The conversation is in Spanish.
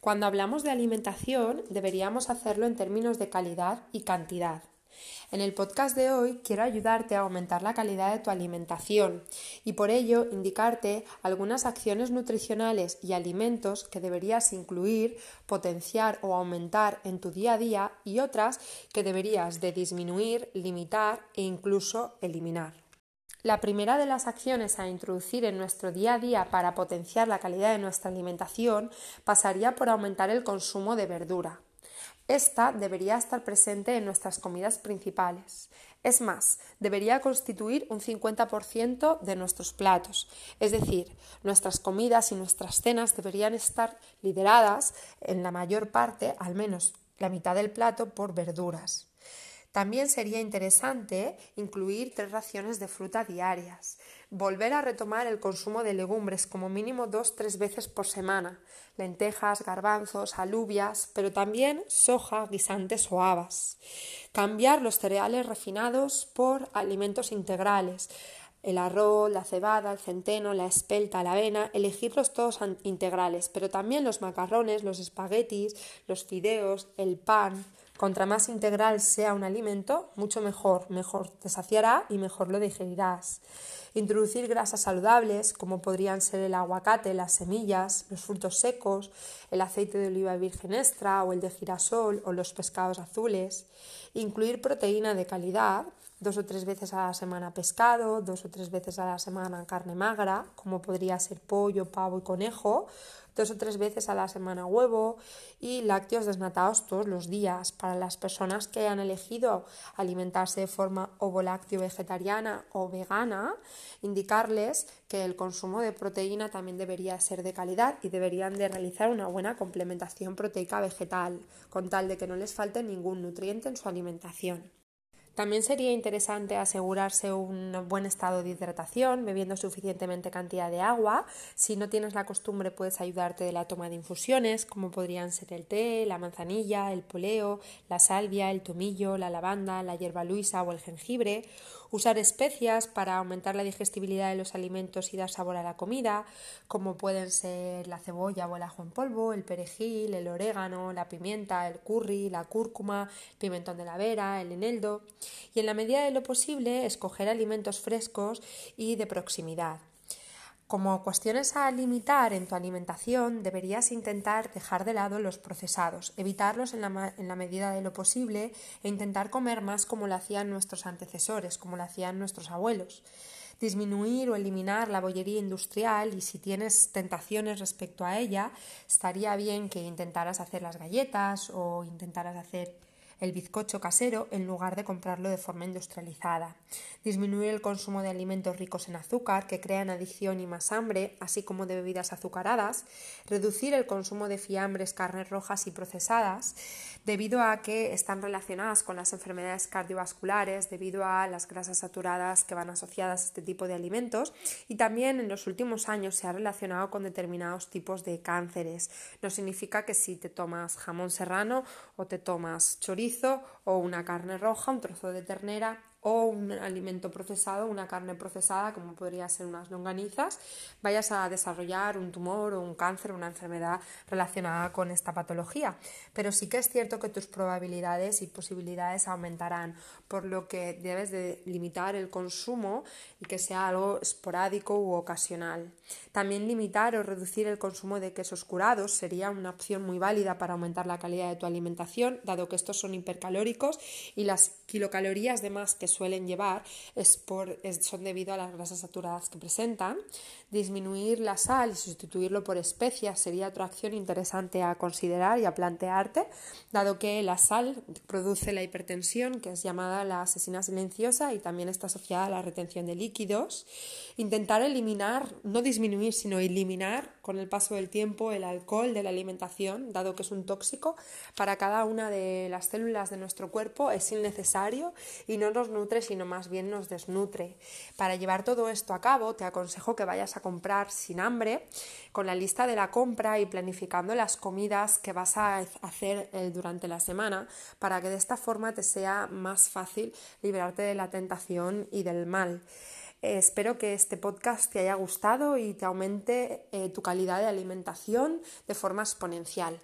Cuando hablamos de alimentación, deberíamos hacerlo en términos de calidad y cantidad. En el podcast de hoy quiero ayudarte a aumentar la calidad de tu alimentación y por ello indicarte algunas acciones nutricionales y alimentos que deberías incluir, potenciar o aumentar en tu día a día y otras que deberías de disminuir, limitar e incluso eliminar. La primera de las acciones a introducir en nuestro día a día para potenciar la calidad de nuestra alimentación pasaría por aumentar el consumo de verdura. Esta debería estar presente en nuestras comidas principales. Es más, debería constituir un 50% de nuestros platos. Es decir, nuestras comidas y nuestras cenas deberían estar lideradas en la mayor parte, al menos la mitad del plato, por verduras. También sería interesante incluir tres raciones de fruta diarias, volver a retomar el consumo de legumbres como mínimo dos tres veces por semana, lentejas, garbanzos, alubias, pero también soja, guisantes o habas. Cambiar los cereales refinados por alimentos integrales, el arroz, la cebada, el centeno, la espelta, la avena, elegirlos todos integrales, pero también los macarrones, los espaguetis, los fideos, el pan, Contra más integral sea un alimento, mucho mejor, mejor te saciará y mejor lo digerirás. Introducir grasas saludables, como podrían ser el aguacate, las semillas, los frutos secos, el aceite de oliva virgen extra o el de girasol o los pescados azules. Incluir proteína de calidad, dos o tres veces a la semana pescado, dos o tres veces a la semana carne magra, como podría ser pollo, pavo y conejo, dos o tres veces a la semana huevo y lácteos desnatados todos los días. Para las personas que hayan elegido alimentarse de forma ovolácteo vegetariana o vegana, indicarles que el consumo de proteína también debería ser de calidad y deberían de realizar una buena complementación proteica vegetal, con tal de que no les falte ningún nutriente en su alimentación. También sería interesante asegurarse un buen estado de hidratación, bebiendo suficientemente cantidad de agua. Si no tienes la costumbre, puedes ayudarte de la toma de infusiones, como podrían ser el té, la manzanilla, el poleo, la salvia, el tomillo, la lavanda, la hierba luisa o el jengibre. Usar especias para aumentar la digestibilidad de los alimentos y dar sabor a la comida, como pueden ser la cebolla o el ajo en polvo, el perejil, el orégano, la pimienta, el curry, la cúrcuma, el pimentón de la vera, el eneldo. Y en la medida de lo posible, escoger alimentos frescos y de proximidad. Como cuestiones a limitar en tu alimentación, deberías intentar dejar de lado los procesados, evitarlos en la, en la, medida de lo posible e intentar comer más como lo hacían nuestros antecesores, como lo hacían nuestros abuelos. Disminuir o eliminar la bollería industrial y si tienes tentaciones respecto a ella, estaría bien que intentaras hacer las galletas o intentaras hacer el bizcocho casero en lugar de comprarlo de forma industrializada. Disminuir el consumo de alimentos ricos en azúcar que crean adicción y más hambre, así como de bebidas azucaradas. Reducir el consumo de fiambres, carnes rojas y procesadas, debido a que están relacionadas con las enfermedades cardiovasculares, debido a las grasas saturadas que van asociadas a este tipo de alimentos. Y también en los últimos años se ha relacionado con determinados tipos de cánceres. No significa que si te tomas jamón serrano o te tomas chorizo, o una carne roja, un trozo de ternera o un alimento procesado, una carne procesada, como podría ser unas longanizas, vayas a desarrollar un tumor o un cáncer una enfermedad relacionada con esta patología. Pero sí que es cierto que tus probabilidades y posibilidades aumentarán, por lo que debes de limitar el consumo y que sea algo esporádico u ocasional. También limitar o reducir el consumo de quesos curados sería una opción muy válida para aumentar la calidad de tu alimentación, dado que estos son hipercalóricos y las kilocalorías de más que suelen llevar es por, son debido a las grasas saturadas que presentan. Disminuir la sal y sustituirlo por especias sería otra acción interesante a considerar y a plantearte, dado que la sal produce la hipertensión, que es llamada la asesina silenciosa y también está asociada a la retención de líquidos. Intentar eliminar, no disminuir, sino eliminar con el paso del tiempo el alcohol de la alimentación, dado que es un tóxico para cada una de las células de nuestro cuerpo, es innecesario y no nos nutre, sino más bien nos desnutre. Para llevar todo esto a cabo, te aconsejo que vayas a comprar sin hambre, con la lista de la compra y planificando las comidas que vas a hacer eh, durante la semana, para que de esta forma te sea más fácil liberarte de la tentación y del mal. Eh, espero que este podcast te haya gustado y te aumente eh, tu calidad de alimentación de forma exponencial.